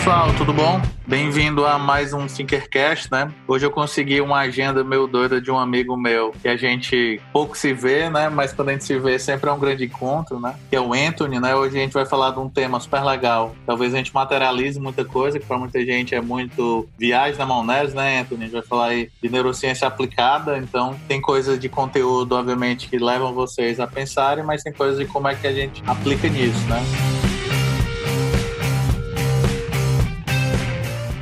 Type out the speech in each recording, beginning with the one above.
pessoal, tudo bom? Bem-vindo a mais um Thinkercast, né? Hoje eu consegui uma agenda meio doida de um amigo meu que a gente pouco se vê, né? Mas quando a gente se vê sempre é um grande encontro, né? Que é o Anthony, né? Hoje a gente vai falar de um tema super legal. Talvez a gente materialize muita coisa, que para muita gente é muito viagem na maionese, né, Anthony? A gente vai falar aí de neurociência aplicada, então tem coisas de conteúdo, obviamente, que levam vocês a pensarem, mas tem coisas de como é que a gente aplica nisso, né?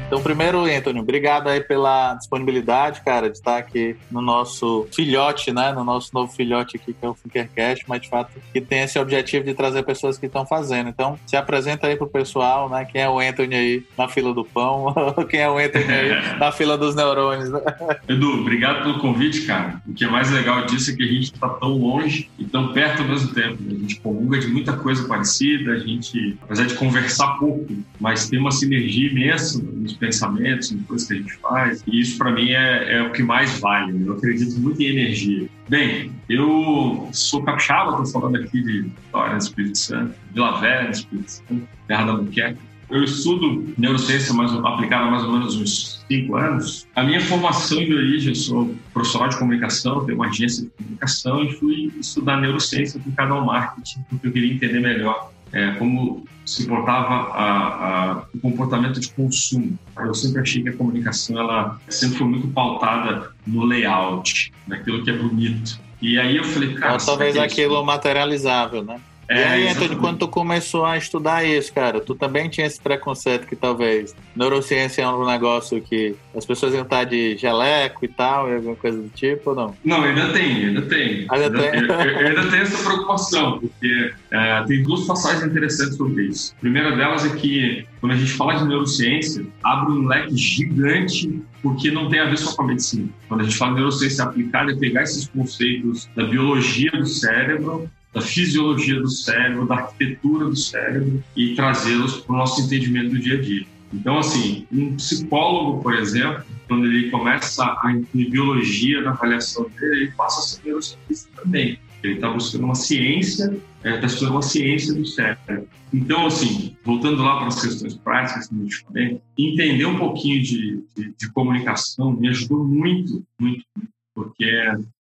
Então, primeiro, Anthony, obrigado aí pela disponibilidade, cara, de estar aqui no nosso filhote, né? No nosso novo filhote aqui, que é o Finkercast, mas de fato que tem esse objetivo de trazer pessoas que estão fazendo. Então, se apresenta aí pro pessoal, né? Quem é o Anthony aí na fila do pão, quem é o Anthony aí na fila dos neurônios. Né? Edu, obrigado pelo convite, cara. O que é mais legal disso é que a gente está tão longe e tão perto ao mesmo tempo. A gente comunga de muita coisa parecida, a gente, apesar de conversar pouco, mas tem uma sinergia imensa nos pensamentos, em coisas que a gente faz. E isso, para mim, é, é, o que mais vale. Eu acredito muito em energia. Bem, eu sou capixaba, estou falando aqui de Vitória, Espírito Santo, Vila Velha, Espírito Santo, terra da Muqueca. Eu estudo neurociência mais, aplicada há mais ou menos uns cinco anos. A minha formação de origem, eu sou profissional de comunicação, tenho uma agência de comunicação e fui estudar neurociência aplicada ao marketing, porque eu queria entender melhor é, como se portava a, a, o comportamento de consumo. Eu sempre achei que a comunicação ela sempre foi muito pautada no layout, naquilo que é bonito. E aí eu falei, cara... Ou talvez aquilo materializável, né? É, e aí, Antônio, quando tu começou a estudar isso, cara, tu também tinha esse preconceito que talvez neurociência é um negócio que as pessoas iam estar de jaleco e tal, e alguma coisa do tipo, ou não? Não, ainda tem, ainda tem. Ainda, ainda tem. Eu, eu, ainda tenho essa preocupação, porque é, tem duas passagens interessantes sobre isso. A primeira delas é que, quando a gente fala de neurociência, abre um leque gigante porque não tem a ver só com a medicina. Quando a gente fala de neurociência aplicada, é pegar esses conceitos da biologia do cérebro da fisiologia do cérebro, da arquitetura do cérebro e trazê-los para o nosso entendimento do dia a dia. Então, assim, um psicólogo, por exemplo, quando ele começa a incluir biologia na avaliação dele, ele passa a ser neurocientista também. Ele está buscando uma ciência, está é, estudando uma ciência do cérebro. Então, assim, voltando lá para as questões práticas que eu te falei, entender um pouquinho de, de, de comunicação me ajudou muito, muito, muito porque,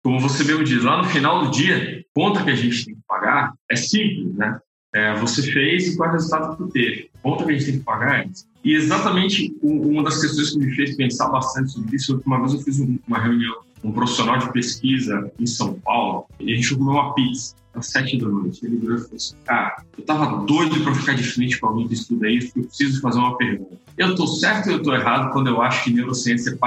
como você mesmo diz, lá no final do dia, conta que a gente tem que pagar é simples, né? É, você fez e qual é o resultado que você teve. Conta que a gente tem que pagar é isso. E exatamente uma das questões que me fez pensar bastante sobre isso, uma vez eu fiz uma reunião com um profissional de pesquisa em São Paulo, e a gente comeu uma pizza às sete da noite. Ele virou e falou assim: Cara, eu tava doido para ficar de frente com alguém que estuda isso, porque eu preciso fazer uma pergunta. Eu tô certo ou eu tô errado quando eu acho que neurociência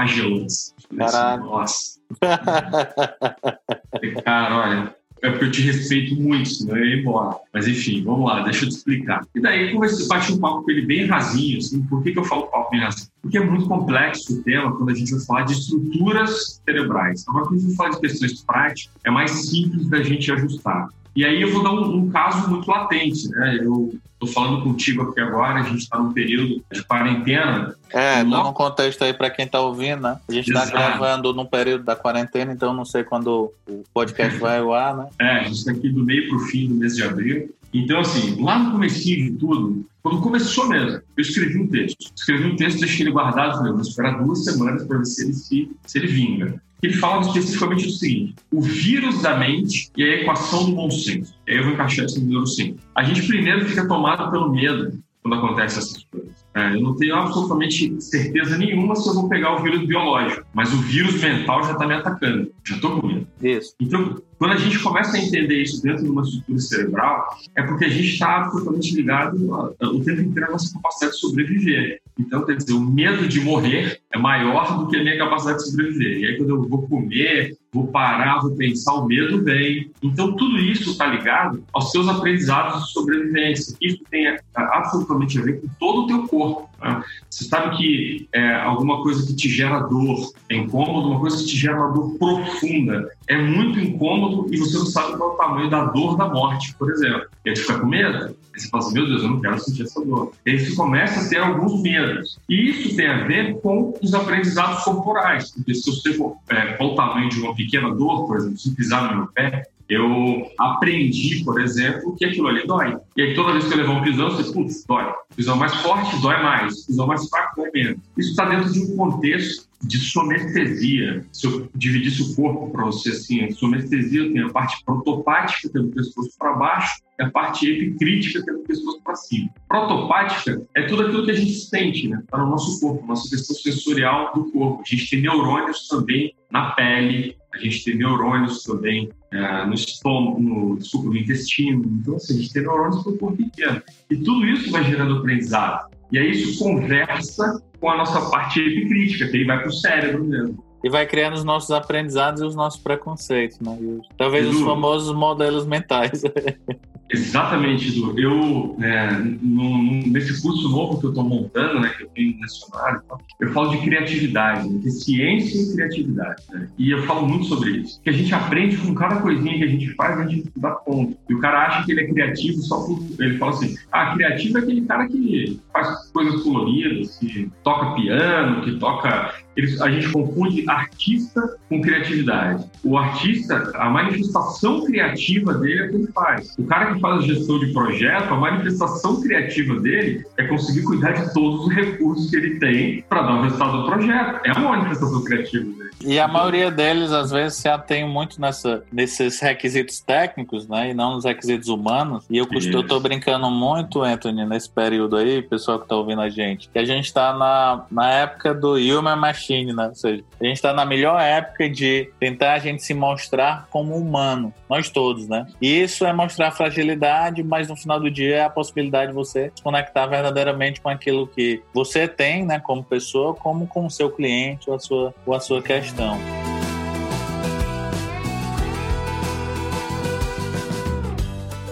é? Caralho. Assim, Nossa. Cara, olha, é porque eu te respeito muito, senão eu ia embora. Mas enfim, vamos lá, deixa eu te explicar. E daí a bater um papo com ele bem rasinho, assim, por que, que eu falo papo bem rasinho? Porque é muito complexo o tema quando a gente vai falar de estruturas cerebrais. Agora, quando a gente vai falar de questões práticas, é mais simples da gente ajustar. E aí eu vou dar um, um caso muito latente, né? Eu estou falando contigo aqui agora, a gente está num período de quarentena. É, dá um contexto aí para quem está ouvindo, né? A gente está gravando num período da quarentena, então não sei quando o podcast vai ao ar, né? É, a gente está aqui do meio para o fim do mês de abril. Então, assim, lá no começo de tudo, quando começou mesmo, eu escrevi um texto. Escrevi um texto, deixei ele guardado, falei, vou esperar duas semanas para ver se ele, se, se ele vinga ele fala especificamente do seguinte: o vírus da mente e a equação do bom senso. E aí eu vou encaixar isso no neurociência. A gente primeiro fica tomado pelo medo quando acontecem essas coisas. É, eu não tenho absolutamente certeza nenhuma se eu vou pegar o vírus biológico, mas o vírus mental já está me atacando. Já estou com medo. Isso. Então, quando a gente começa a entender isso dentro de uma estrutura cerebral, é porque a gente está absolutamente ligado o tempo inteiro à nossa capacidade de sobreviver. Então, quer dizer, o medo de morrer é maior do que a minha capacidade de sobreviver. E aí, quando eu vou comer, vou parar, vou pensar, o medo vem. Então, tudo isso está ligado aos seus aprendizados de sobrevivência. Isso tem absolutamente a ver com todo o teu corpo. Né? Você sabe que é, alguma coisa que te gera dor é incômodo, uma coisa que te gera uma dor profunda é muito incômodo e você não sabe qual é o tamanho da dor da morte, por exemplo. E aí tu fica com medo. Aí você fala assim, meu Deus, eu não quero sentir essa dor. E aí você começa a ter alguns medos. E isso tem a ver com os aprendizados corporais. Porque se eu sei é, o tamanho de uma pequena dor, por exemplo, se pisar no meu pé, eu aprendi, por exemplo, que aquilo ali dói. E aí toda vez que eu levar um pisão, você, putz, dói. Pisão mais forte, dói mais. Pisão mais fraco, dói menos. Isso está dentro de um contexto de somestesia. Se eu dividisse o corpo para você assim, somestesia tem a parte protopática, que é do pescoço para baixo, e a parte epicrítica, que é do pescoço para cima. Protopática é tudo aquilo que a gente sente, né? Está no nosso corpo, nossa questão sensorial do corpo. A gente tem neurônios também na pele, a gente tem neurônios também é, no estômago, no, desculpa, no intestino. Então, assim, a gente tem neurônios para o corpo inteiro. E tudo isso vai gerando aprendizado. E aí isso conversa com a nossa parte epicrítica, que aí vai para o cérebro mesmo. E vai criando os nossos aprendizados e os nossos preconceitos, né? Talvez os famosos modelos mentais. Exatamente, Edu. Eu, é, no, nesse curso novo que eu estou montando, né, que eu tenho mencionado, eu falo de criatividade, né, de ciência e criatividade. Né? E eu falo muito sobre isso. Que a gente aprende com cada coisinha que a gente faz, a gente dá conta. E o cara acha que ele é criativo só por. Ele fala assim: ah, criativo é aquele cara que faz coisas coloridas, que toca piano, que toca eles, a gente confunde artista com criatividade. O artista, a manifestação criativa dele é o que ele faz. O cara que faz a gestão de projeto, a manifestação criativa dele é conseguir cuidar de todos os recursos que ele tem para dar o resultado do projeto. É uma manifestação criativa dele. E a maioria deles, às vezes, se atém muito nessa, nesses requisitos técnicos, né? E não nos requisitos humanos. E eu, eu tô brincando muito, Anthony, nesse período aí, pessoal que tá ouvindo a gente, que a gente tá na, na época do Human Machine, né? Ou seja, a gente tá na melhor época de tentar a gente se mostrar como humano. Nós todos, né? E isso é mostrar fragilidade, mas no final do dia é a possibilidade de você se conectar verdadeiramente com aquilo que você tem, né? Como pessoa, como com o seu cliente ou a sua, ou a sua questão questão.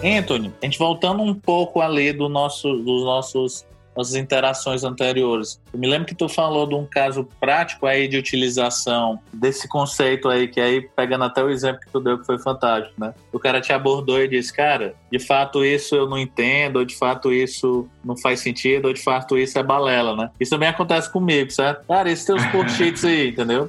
Anthony, a gente voltando um pouco ali do nosso, dos nossos as interações anteriores. Eu me lembro que tu falou de um caso prático aí de utilização desse conceito aí, que aí, pegando até o exemplo que tu deu, que foi fantástico, né? O cara te abordou e disse, cara, de fato isso eu não entendo, ou de fato isso não faz sentido, ou de fato isso é balela, né? Isso também acontece comigo, certo? Cara, esses teus post-its aí, entendeu?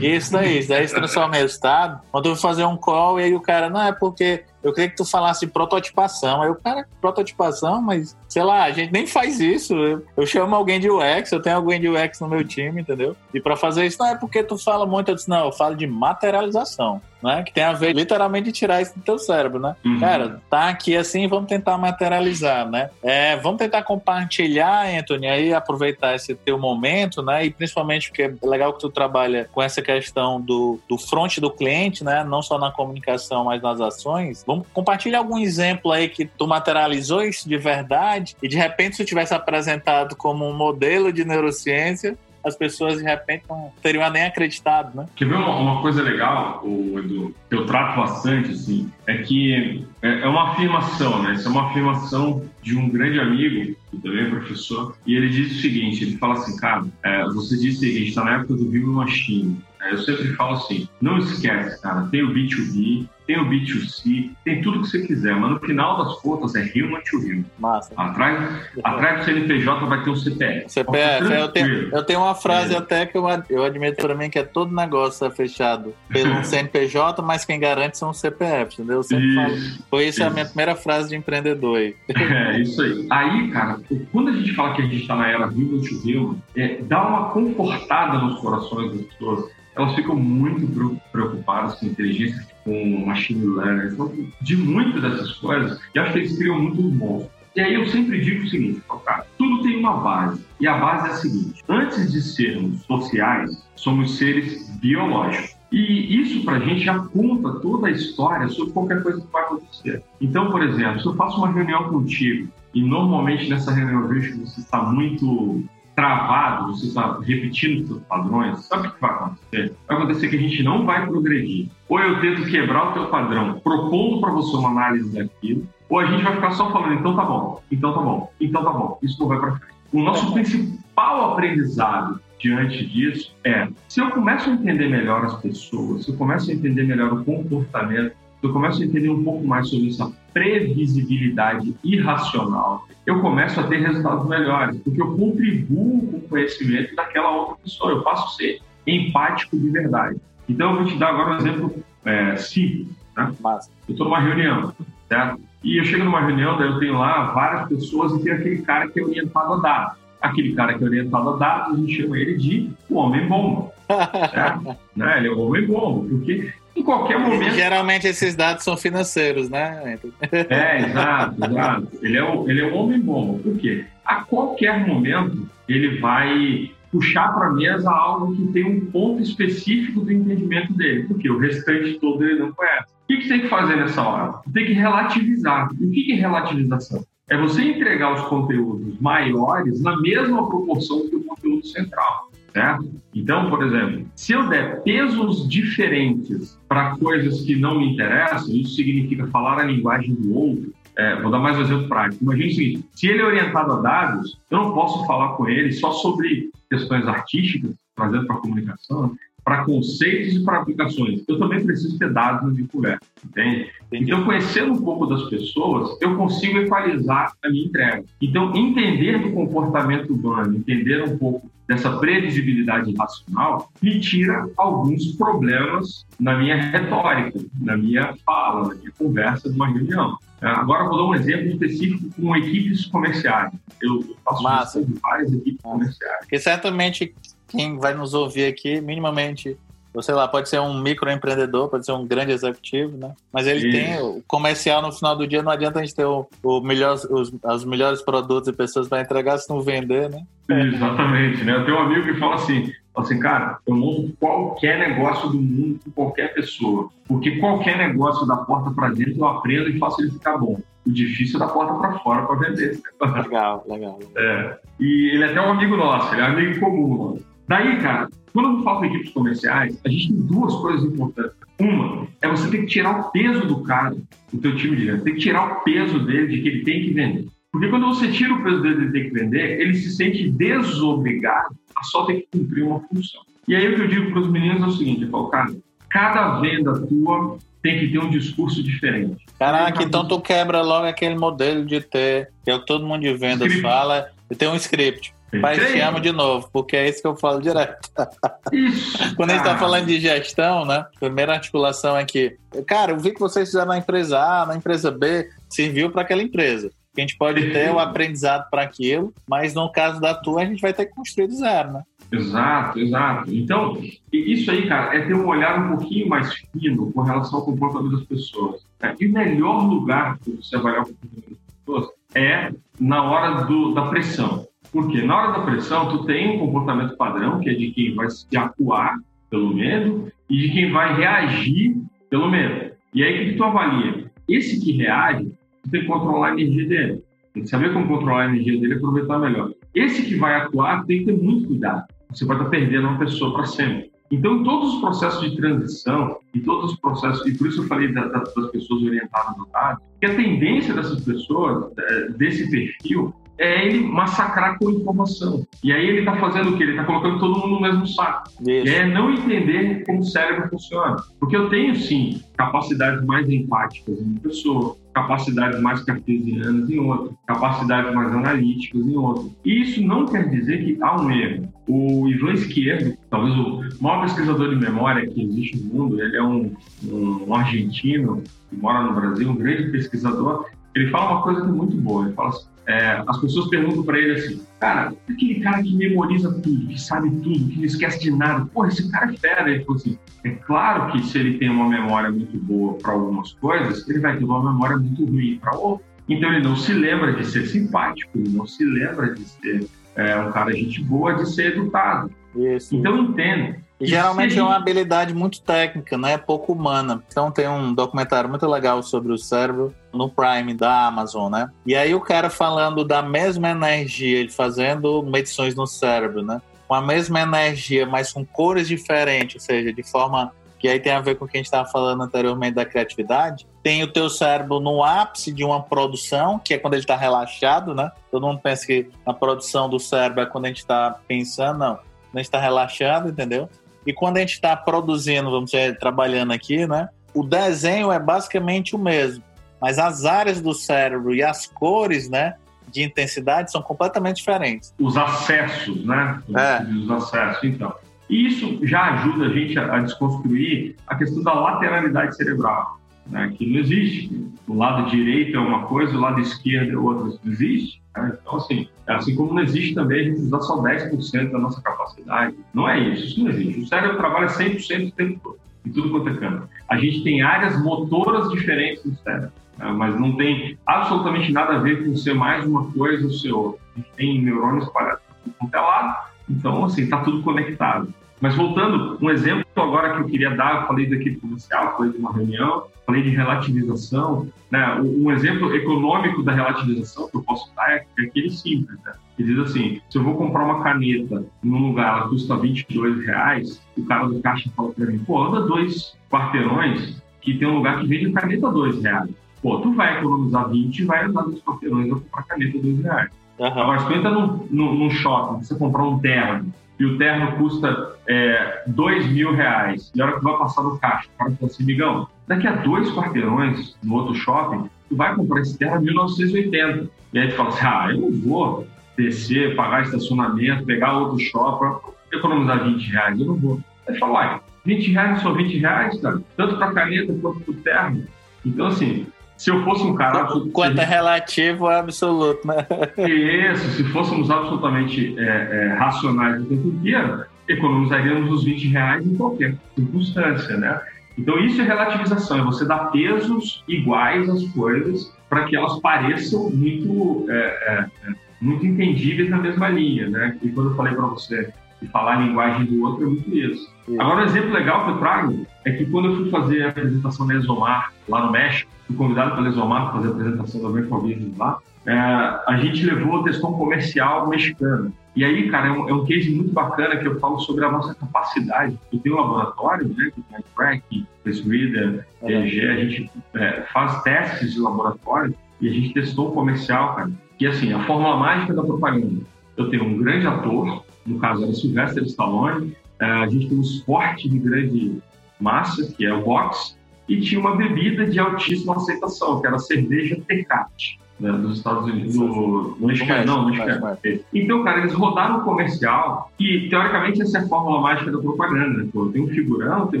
Isso daí, isso daí se transforma em resultado. Quando eu vou fazer um call, e aí o cara, não, é porque eu queria que tu falasse prototipação. Aí o cara, prototipação, mas sei lá, a gente nem faz isso. Eu, eu, chamo alguém de UX, eu tenho alguém de UX no meu time, entendeu? E para fazer isso, não é porque tu fala muito, eu disse, não, eu falo de materialização né? Que tem a ver literalmente tirar isso do teu cérebro, né? Uhum. Cara, tá aqui assim, vamos tentar materializar, né? É, vamos tentar compartilhar, Anthony, aí aproveitar esse teu momento, né? E principalmente porque é legal que tu trabalha com essa questão do, do front do cliente, né? Não só na comunicação, mas nas ações. Vamos compartilhar algum exemplo aí que tu materializou isso de verdade e de repente se tivesse apresentado como um modelo de neurociência, as pessoas de repente não teriam nem acreditado, né? Quer ver uma, uma coisa legal, o Edu, que eu trato bastante, assim, é que é, é uma afirmação, né? Isso é uma afirmação de um grande amigo, que também é professor, e ele diz o seguinte, ele fala assim, cara, é, você disse que a gente está na época do Vivo Machine, é, eu sempre falo assim, não esquece, cara, tem o B2B, tem o B2C, tem tudo que você quiser, mas no final das contas é human to human. Massa. Atrás, atrás do CNPJ vai ter o CPF. CPF, eu tenho, eu tenho uma frase é. até que eu, eu admito para mim que é todo negócio é fechado pelo CNPJ, mas quem garante são os CPFs, entendeu? Eu sempre falo. Foi isso, isso, a minha primeira frase de empreendedor aí. É, isso aí. Aí, cara, quando a gente fala que a gente está na era human to human, é, dá uma confortada nos corações das pessoas elas ficam muito preocupadas com inteligência, com machine learning, então, de muitas dessas coisas, e acho que eles criam muito monstros. E aí eu sempre digo o seguinte, cara, tudo tem uma base. E a base é a seguinte: antes de sermos sociais, somos seres biológicos. E isso para a gente já conta toda a história sobre qualquer coisa que vai acontecer. Então, por exemplo, se eu faço uma reunião contigo e normalmente nessa reunião eu vejo que você está muito travado, você está repetindo seus padrões, sabe o que vai acontecer? Vai acontecer que a gente não vai progredir. Ou eu tento quebrar o teu padrão, propondo para você uma análise daquilo, ou a gente vai ficar só falando, então tá bom, então tá bom, então tá bom. Isso não vai para frente. O nosso principal aprendizado diante disso é, se eu começo a entender melhor as pessoas, se eu começo a entender melhor o comportamento eu começo a entender um pouco mais sobre essa previsibilidade irracional, eu começo a ter resultados melhores, porque eu contribuo com o conhecimento daquela outra pessoa, eu passo a ser empático de verdade. Então, eu vou te dar agora um exemplo, é, se Né? Massa. Eu estou numa reunião, certo? E eu chego numa reunião, daí eu tenho lá várias pessoas e tem aquele cara que é orientado a dados. Aquele cara que é orientado a dados, a gente chama ele de o homem-bomba. né? Ele é o homem-bomba, porque em qualquer momento. Geralmente esses dados são financeiros, né? É, exato, exato. Ele é o, ele é o homem-bomba. Por quê? A qualquer momento ele vai puxar para a mesa algo que tem um ponto específico do entendimento dele, porque o restante todo ele não conhece. O que, você tem que fazer nessa hora? Tem que relativizar. E o que é relativização? É você entregar os conteúdos maiores na mesma proporção que o conteúdo central. Certo? Então, por exemplo, se eu der pesos diferentes para coisas que não me interessam, isso significa falar a linguagem do outro, é, vou dar mais um exemplo prático. Imagina o seguinte: se ele é orientado a dados, eu não posso falar com ele só sobre questões artísticas, trazendo para a comunicação, para conceitos e para aplicações. Eu também preciso ter dados na minha conversa, entende? Então, conhecendo um pouco das pessoas, eu consigo equalizar a minha entrega. Então, entender do comportamento humano, entender um pouco dessa previsibilidade racional, me tira alguns problemas na minha retórica, na minha fala, na minha conversa de uma reunião. É, agora vou dar um exemplo específico com equipes comerciais. Eu faço Massa. de várias equipes comerciais. Porque certamente quem vai nos ouvir aqui, minimamente, sei lá, pode ser um microempreendedor, pode ser um grande executivo, né? Mas ele tem o comercial no final do dia, não adianta a gente ter o, o melhor, os, os melhores produtos e pessoas para entregar se não vender, né? Exatamente, né? Eu tenho um amigo que fala assim, assim, cara, eu monto qualquer negócio do mundo com qualquer pessoa, porque qualquer negócio da porta para dentro eu aprendo e faço ele ficar bom. O difícil é da porta para fora para vender. Legal, legal. É. E ele é até um amigo nosso, ele é um amigo comum. Daí, cara, quando eu falo com equipes comerciais, a gente tem duas coisas importantes. Uma é você ter que tirar o peso do cara, do teu time de venda. Tem que tirar o peso dele de que ele tem que vender. Porque quando você tira o peso dele de ter que vender, ele se sente desobrigado a só ter que cumprir uma função. E aí o que eu digo para os meninos é o seguinte, eu falo, cara, cada venda tua tem que ter um discurso diferente. Caraca, então tu quebra logo aquele modelo de ter, que é o que todo mundo de vendas fala, de ter um script. Pai, te amo de novo, porque é isso que eu falo direto. Quando a gente está falando de gestão, né? Primeira articulação é que, cara, eu vi que vocês fizeram na empresa A, na empresa B, serviu para aquela empresa. A gente pode ter o aprendizado para aquilo, mas no caso da tua, a gente vai ter que construir do zero, né? Exato, exato. Então, isso aí, cara, é ter um olhar um pouquinho mais fino com relação ao comportamento das pessoas. E o melhor lugar para você avaliar o comportamento das pessoas é na hora do, da pressão. Porque na hora da pressão, tu tem um comportamento padrão, que é de quem vai se acuar pelo medo e de quem vai reagir pelo medo. E aí, o que tu avalia? Esse que reage, tu tem que controlar a energia dele. Tem que saber como controlar a energia dele e aproveitar melhor. Esse que vai atuar, tem que ter muito cuidado. Você vai estar perdendo uma pessoa para sempre. Então, todos os processos de transição, e todos os processos, e por isso eu falei da, da, das pessoas orientadas no dado, que a tendência dessas pessoas, é, desse perfil, é ele massacrar com informação. E aí ele está fazendo o quê? Ele está colocando todo mundo no mesmo saco. Isso. E é não entender como o cérebro funciona. Porque eu tenho, sim, capacidades mais empáticas em uma pessoa, capacidades mais cartesianas em outra, capacidades mais analíticas em outra. E isso não quer dizer que há um erro. O Ivan Esquerdo, talvez o maior pesquisador de memória que existe no mundo, ele é um, um argentino que mora no Brasil, um grande pesquisador, ele fala uma coisa que é muito boa. Ele fala assim, é, as pessoas perguntam para ele assim, cara, aquele cara que memoriza tudo, que sabe tudo, que não esquece de nada, pô, esse cara é fera. Ele falou assim, é claro que se ele tem uma memória muito boa para algumas coisas, ele vai ter uma memória muito ruim para outras. Então ele não se lembra de ser simpático, ele não se lembra de ser é, um cara gente boa, de ser educado. Isso. Então entenda e geralmente é uma habilidade muito técnica, né? Pouco humana. Então tem um documentário muito legal sobre o cérebro no Prime da Amazon, né? E aí o cara falando da mesma energia, ele fazendo medições no cérebro, né? Com a mesma energia, mas com cores diferentes, ou seja, de forma que aí tem a ver com o que a gente estava falando anteriormente da criatividade. Tem o teu cérebro no ápice de uma produção, que é quando ele está relaxado, né? Todo mundo pensa que a produção do cérebro é quando a gente está pensando, não. Quando a gente está relaxado, entendeu? E quando a gente está produzindo, vamos dizer, trabalhando aqui, né? O desenho é basicamente o mesmo, mas as áreas do cérebro e as cores, né? De intensidade são completamente diferentes. Os acessos, né? É. Os acessos, então. E isso já ajuda a gente a desconstruir a questão da lateralidade cerebral. né, que não existe. O lado direito é uma coisa, o lado esquerdo é outra. Isso não existe. Né? Então, assim, assim como não existe também a gente usar só 10% da nossa capacidade. Não é isso, isso não existe. O cérebro trabalha 100% o tempo todo, em tudo quanto é campo. A gente tem áreas motoras diferentes do cérebro. Né? Mas não tem absolutamente nada a ver com ser mais uma coisa ou ser outra. A gente tem neurônios espalhados por todo lado, então, assim, está tudo conectado. Mas voltando, um exemplo agora que eu queria dar, eu falei da equipe comercial, falei de uma reunião, falei de relativização. Né? Um exemplo econômico da relativização que eu posso dar é aquele simples. Né? Que diz assim, se eu vou comprar uma caneta num lugar, ela custa 22 reais, o cara do caixa fala para mim, pô, anda dois quarteirões que tem um lugar que vende caneta 2 reais. Pô, tu vai economizar 20 e vai andar dois quarteirões e comprar caneta 2 reais. Uhum. Agora, se tu entra num, num, num shopping, você comprar um terno, e o terno custa é, dois mil reais, e a hora que vai passar no caixa, o cara fala assim, migão, daqui a dois quarteirões, no outro shopping, tu vai comprar esse terno em 1980. E aí tu fala assim, ah, eu não vou descer, pagar estacionamento, pegar outro shopping, economizar 20 reais, eu não vou. Aí fala, uai, 20 reais só 20 reais, cara, tanto para caneta quanto para o terno. Então, assim, se eu fosse um cara. Quanto é relativo é absoluto, né? Isso, se fôssemos absolutamente é, é, racionais o tempo inteiro, economizaríamos os 20 reais em qualquer circunstância, né? Então, isso é relativização, é você dar pesos iguais às coisas para que elas pareçam muito, é, é, é, muito entendíveis na mesma linha, né? E quando eu falei para você de falar a linguagem do outro, é muito isso. Agora, um exemplo legal que eu trago é que quando eu fui fazer a apresentação da Exomar lá no México, fui convidado pela Exomar para fazer a apresentação da Vertical Business lá, é, a gente levou a questão comercial mexicana. E aí, cara, é um, é um case muito bacana que eu falo sobre a nossa capacidade. Eu tenho um laboratório, né, que tem Track, Reader, EG, a gente é, faz testes de laboratório e a gente testou um comercial, cara, que assim, a fórmula mágica da propaganda. Eu tenho um grande ator, no caso era Sylvester Stallone, é, a gente tem um esporte de grande massa, que é o boxe, e tinha uma bebida de altíssima aceitação, que era a cerveja Tecate, né, dos Estados Unidos, no, no México, não, no México. Então, cara, eles rodaram um comercial e, teoricamente, essa é a fórmula mágica da propaganda. Né? Pô, tem um figurão, tem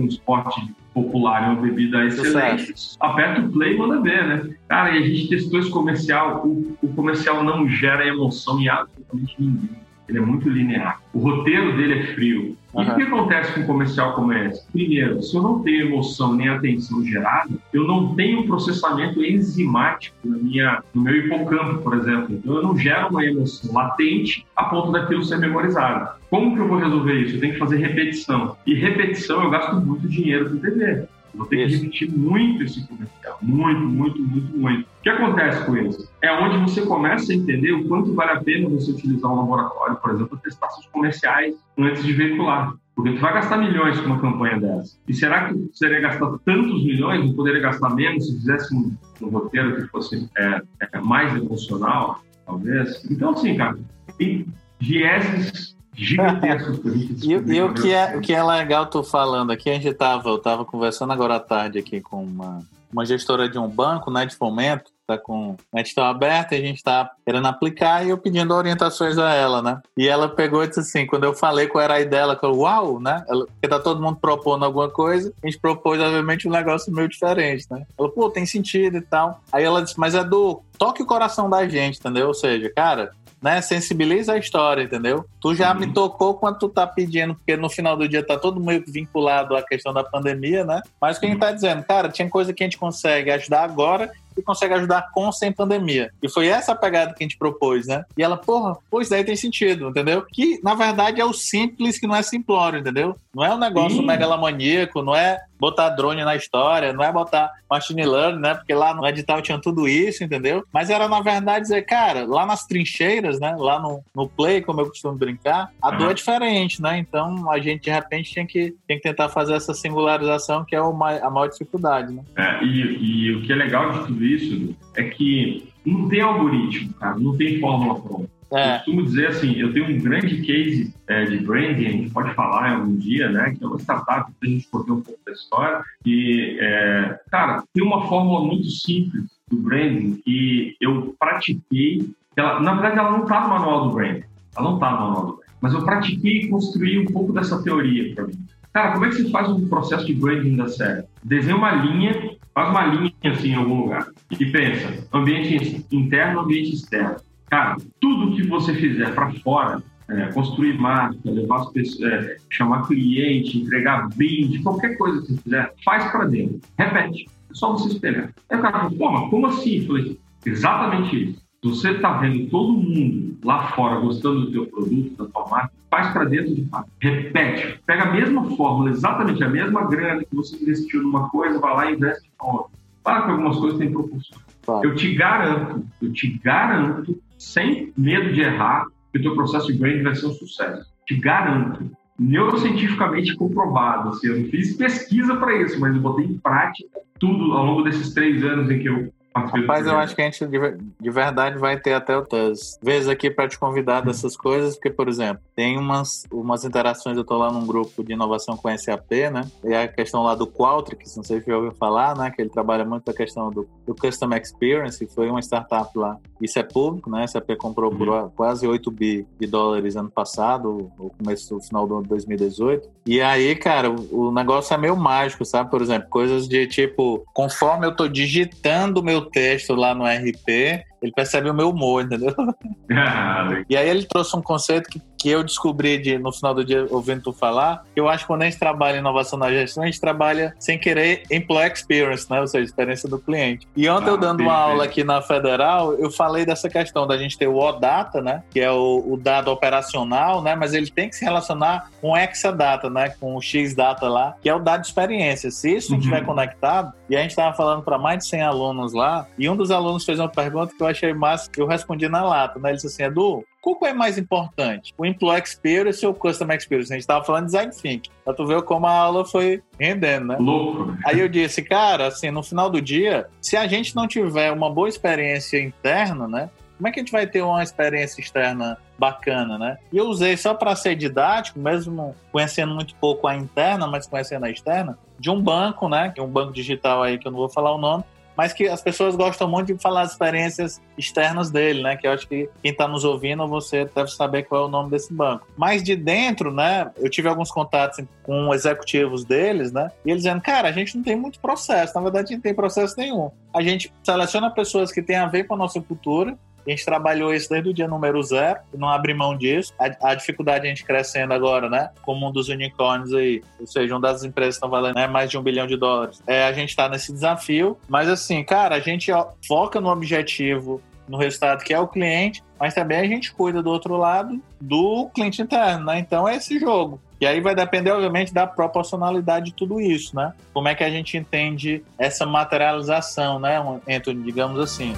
um esporte popular, é uma bebida excelente. Aperta o play e manda ver, né? Cara, e a gente testou esse comercial, o, o comercial não gera emoção em absolutamente ninguém ele é muito linear. O roteiro dele é frio. Uhum. E o que acontece com um comercial como esse? Primeiro, se eu não tenho emoção nem atenção gerada, eu não tenho processamento enzimático na minha, no meu hipocampo, por exemplo. Então, eu não gero uma emoção latente a ponto daquilo ser memorizado. Como que eu vou resolver isso? Eu tenho que fazer repetição. E repetição, eu gasto muito dinheiro com TV. Vou ter que repetir muito esse comercial. Muito, muito, muito, muito. O que acontece com isso? É onde você começa a entender o quanto vale a pena você utilizar um laboratório, por exemplo, para testar seus comerciais antes de veicular. Porque tu vai gastar milhões com uma campanha dessa. E será que você iria gastar tantos milhões? Não poderia gastar menos se fizesse um, um roteiro que fosse é, é, mais emocional, talvez? Então, assim, cara, tem vieses gigantescos e, e o que é o que é legal tu falando aqui a gente tava eu tava conversando agora à tarde aqui com uma uma gestora de um banco né de fomento tá com a edital aberta e a gente está querendo aplicar e eu pedindo orientações a ela, né? E ela pegou e disse assim, quando eu falei qual era a ideia, ela falou, uau, né? Ela, porque tá todo mundo propondo alguma coisa, a gente propôs, obviamente, um negócio meio diferente, né? Ela, pô, tem sentido e tal. Aí ela disse, mas é do toque o coração da gente, entendeu? Ou seja, cara, né? Sensibiliza a história, entendeu? Tu já uhum. me tocou quando tu tá pedindo, porque no final do dia tá todo meio vinculado à questão da pandemia, né? Mas quem uhum. tá dizendo, cara, tinha coisa que a gente consegue ajudar agora e consegue ajudar com sem pandemia. E foi essa a pegada que a gente propôs, né? E ela, porra, pois daí tem sentido, entendeu? Que, na verdade, é o simples que não é simplório, entendeu? Não é um negócio Sim. megalomaníaco, não é botar drone na história, não é botar machine learning, né? Porque lá no edital tinha tudo isso, entendeu? Mas era, na verdade, dizer, cara, lá nas trincheiras, né? Lá no, no play, como eu costumo brincar, a dor é diferente, né? Então, a gente, de repente, tinha que, tinha que tentar fazer essa singularização, que é uma, a maior dificuldade, né? É, e, e o que é legal de tudo isso é que não tem algoritmo, cara, não tem fórmula pronta. É. Costumo dizer assim, eu tenho um grande case é, de branding, a gente pode falar algum dia, né, que é uma startup, a gente contou um pouco da história, e, é, cara, tem uma fórmula muito simples do branding que eu pratiquei, ela, na verdade ela não está no manual do branding, ela não está no manual do branding, mas eu pratiquei e construí um pouco dessa teoria para mim. Cara, como é que você faz um processo de branding da série? Desenha uma linha Faz uma linha assim em algum lugar e pensa: ambiente interno, ambiente externo. Cara, tudo que você fizer para fora, é, construir marca, levar as pessoas, é, chamar cliente, entregar brinde, qualquer coisa que você fizer, faz para dentro. Repete. É só você esperar. Aí o cara fala, pô, mas como assim? Eu falei, exatamente isso. Se você está vendo todo mundo lá fora gostando do teu produto, da tua marca, faz para dentro de fato. Repete. Pega a mesma fórmula, exatamente a mesma grana que você investiu numa coisa, vai lá e investe em outra. Claro que algumas coisas têm proporção. Claro. Eu te garanto, eu te garanto, sem medo de errar, que o teu processo de brand vai ser um sucesso. Te garanto. Neurocientificamente comprovado. Assim, eu não fiz pesquisa para isso, mas eu botei em prática tudo ao longo desses três anos em que eu Rapaz, eu acho que a gente de verdade vai ter até outras vezes aqui para te convidar dessas coisas, porque, por exemplo, tem umas, umas interações, eu estou lá num grupo de inovação com SAP, né? E a questão lá do Qualtrics, não sei se já ouviu falar, né? Que ele trabalha muito a questão do, do Customer Experience, foi uma startup lá. Isso é público, né? A SAP comprou por uhum. quase 8 bi de dólares ano passado, no começo, no final do ano de 2018. E aí, cara, o, o negócio é meio mágico, sabe? Por exemplo, coisas de tipo, conforme eu estou digitando o meu texto lá no RP, ele percebe o meu humor, entendeu? Ah, e aí ele trouxe um conceito que, que eu descobri de, no final do dia ouvindo tu falar, que eu acho que quando a gente trabalha em inovação na gestão, a gente trabalha sem querer employee experience, né? Ou seja, experiência do cliente. E ontem ah, eu dando uma aula aqui na Federal, eu falei dessa questão da gente ter o OData, né? Que é o, o dado operacional, né? Mas ele tem que se relacionar com o Exadata, né? Com o X-Data lá, que é o dado de experiência. Se isso uhum. estiver conectado, e a gente estava falando para mais de 100 alunos lá, e um dos alunos fez uma pergunta que eu achei massa, que eu respondi na lata, né? Ele disse assim, Edu, qual é mais importante? O Employee Experience ou o Customer Experience? A gente estava falando de Design Thinking. Pra tu ver como a aula foi rendendo, né? Louco. Aí eu disse, cara, assim, no final do dia, se a gente não tiver uma boa experiência interna, né? Como é que a gente vai ter uma experiência externa bacana, né? E eu usei só para ser didático, mesmo conhecendo muito pouco a interna, mas conhecendo a externa, de um banco, né? Um banco digital aí que eu não vou falar o nome, mas que as pessoas gostam muito de falar as experiências externas dele, né? Que eu acho que quem está nos ouvindo, você deve saber qual é o nome desse banco. Mas de dentro, né? Eu tive alguns contatos com executivos deles, né? E eles dizendo, cara, a gente não tem muito processo. Na verdade, a gente não tem processo nenhum. A gente seleciona pessoas que têm a ver com a nossa cultura, a gente trabalhou isso desde o dia número zero, não abre mão disso. A, a, dificuldade a gente crescendo agora, né? Como um dos unicórnios aí, ou seja, uma das empresas que estão valendo né, mais de um bilhão de dólares. É, a gente está nesse desafio, mas assim, cara, a gente foca no objetivo, no resultado que é o cliente, mas também a gente cuida do outro lado do cliente interno, né? Então é esse jogo. E aí vai depender, obviamente, da proporcionalidade de tudo isso, né? Como é que a gente entende essa materialização, né, Anthony, digamos assim.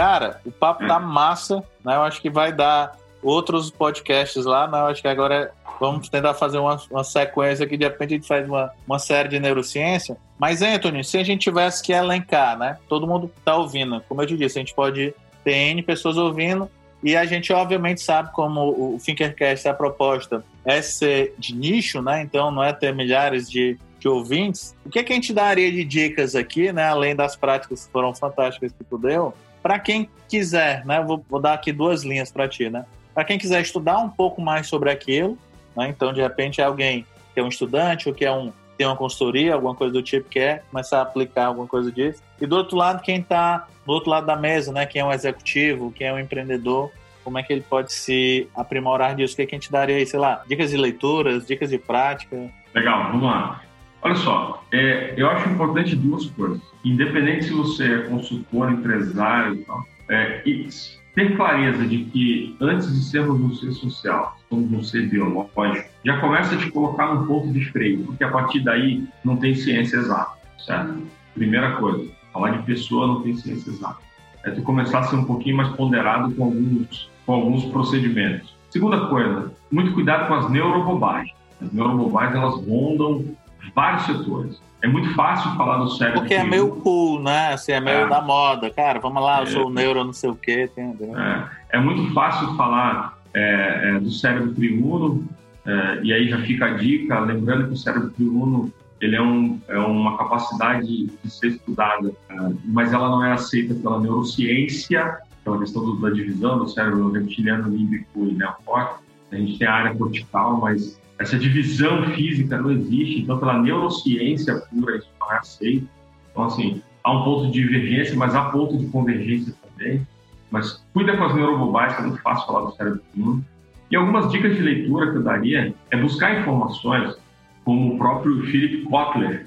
Cara, o papo tá massa, né? Eu acho que vai dar outros podcasts lá, né? Eu acho que agora é, vamos tentar fazer uma, uma sequência que de repente a gente faz uma, uma série de neurociência. Mas, Anthony, se a gente tivesse que elencar, né? Todo mundo tá ouvindo. Como eu te disse, a gente pode ter N pessoas ouvindo e a gente, obviamente, sabe como o Thinkercast, a proposta é ser de nicho, né? Então, não é ter milhares de, de ouvintes. O que, é que a gente daria de dicas aqui, né? Além das práticas que foram fantásticas que tu deu, para quem quiser, né? Vou, vou, dar aqui duas linhas para ti, né? Para quem quiser estudar um pouco mais sobre aquilo, né? Então, de repente, é alguém que é um estudante ou que é um tem uma consultoria, alguma coisa do tipo, quer começar a aplicar alguma coisa disso. E do outro lado, quem está do outro lado da mesa, né? Quem é um executivo, quem é um empreendedor, como é que ele pode se aprimorar disso? O que, é que a gente daria aí, sei lá, dicas de leituras, dicas de prática? Legal, vamos lá. Olha só, é, eu acho importante duas coisas. Independente se você é consultor, empresário e tal, é, e ter clareza de que antes de sermos um ser social, somos um ser biológico, já começa a te colocar num ponto de freio, porque a partir daí não tem ciência exata, certo? Primeira coisa, falar de pessoa não tem ciência exata. É tu começar a ser um pouquinho mais ponderado com alguns, com alguns procedimentos. Segunda coisa, muito cuidado com as neurobobagens. As neurobobagens, elas rondam vários setores. É muito fácil falar do cérebro. Porque é meio cool, né? Assim, é meio é. da moda. Cara, vamos lá, eu sou é. neuro, não sei o quê. Entendeu? É, é muito fácil falar é, é, do cérebro triuno, é, e aí já fica a dica, lembrando que o cérebro triuno ele é, um, é uma capacidade de ser estudada, mas ela não é aceita pela neurociência, pela questão do, da divisão do cérebro reptiliano, límbico e neocórtex, A gente tem a área cortical, mas essa divisão física não existe. Então, pela neurociência pura, isso não é aceito. Então, assim, há um ponto de divergência, mas há ponto de convergência também. Mas cuida com as neurobobais, que é muito fácil falar do cérebro humano. E algumas dicas de leitura que eu daria é buscar informações, como o próprio Philip Kotler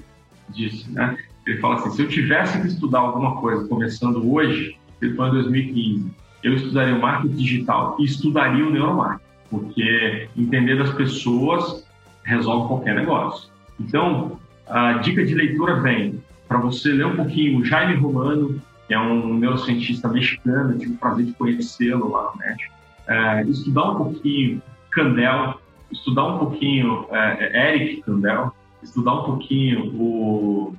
disse, né? Ele fala assim, se eu tivesse que estudar alguma coisa começando hoje, ele foi em 2015, eu estudaria o marketing digital e estudaria o neuromarketing, porque entender das pessoas resolve qualquer negócio. Então, a dica de leitura vem para você ler um pouquinho o Jaime Romano, que é um neurocientista mexicano, tive o prazer de conhecê-lo lá no México. É, estudar um pouquinho Candel, estudar um pouquinho é, Eric Candel, estudar um pouquinho o,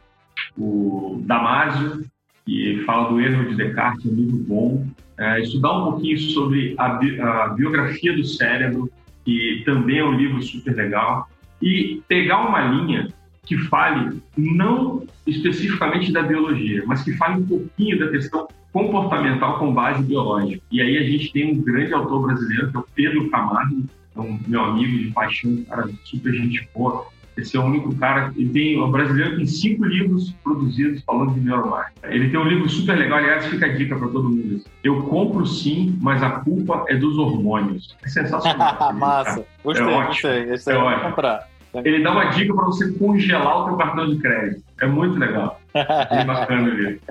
o Damasio, que fala do erro de Descartes, é livro bom. É, estudar um pouquinho sobre a, bi a, biografia do cérebro, que também é um livro super legal. E pegar uma linha que fale não especificamente da biologia, mas que fale um pouquinho da questão comportamental com base biológica. E aí a gente tem um grande autor brasileiro, que é o Pedro Camargo, é um meu amigo de paixão, cara super gente boa. Esse é o único cara que tem. O brasileiro tem cinco livros produzidos falando de neuromarketing. Ele tem um livro super legal, aliás, fica a dica para todo mundo. Eu compro sim, mas a culpa é dos hormônios. É sensacional. Massa. Gostei, é ótimo. gostei. Esse é ótimo. comprar. Ele dá uma dica para você congelar o seu cartão de crédito. É muito legal. Bem bacana ali.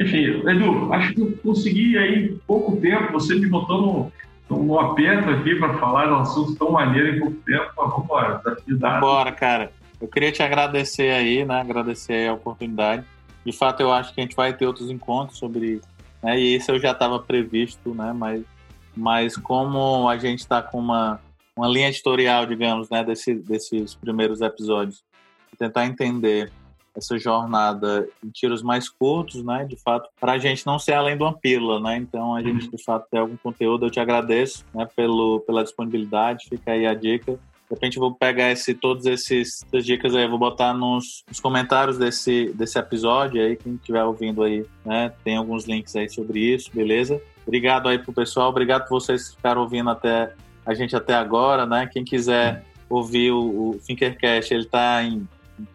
Enfim, Edu, acho que eu consegui aí pouco tempo. Você me botou no, um aperto aqui para falar de um assunto tão maneiro em pouco tempo, mas vamos embora, dado. Bora, cara. Eu queria te agradecer aí, né? Agradecer a oportunidade. De fato, eu acho que a gente vai ter outros encontros sobre. Né? E esse eu já estava previsto, né? Mas, mas como a gente está com uma, uma linha editorial, digamos, né? Desse, desses primeiros episódios, tentar entender essa jornada em tiros mais curtos, né? De fato, para a gente não ser além de uma pílula, né? Então, a gente, de fato, tem algum conteúdo. Eu te agradeço né, pelo, pela disponibilidade. Fica aí a dica. De repente, eu vou pegar esse, todas essas dicas aí, vou botar nos, nos, comentários desse, desse episódio aí. Quem estiver ouvindo aí, né? Tem alguns links aí sobre isso, beleza? Obrigado aí pro pessoal. Obrigado por vocês que ficaram ouvindo até a gente até agora, né? Quem quiser ouvir o, o Thinkercast, ele está em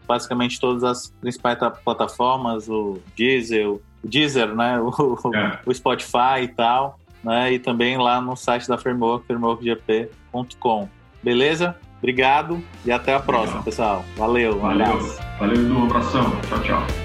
basicamente todas as principais plataformas, o Deezer, o Deezer, né? O, é. o Spotify e tal, né? E também lá no site da Framework, frameworkgp.com. Beleza? Obrigado e até a próxima, Legal. pessoal. Valeu, um Valeu. abraço. Valeu, Edu. Um abração. Tchau, tchau.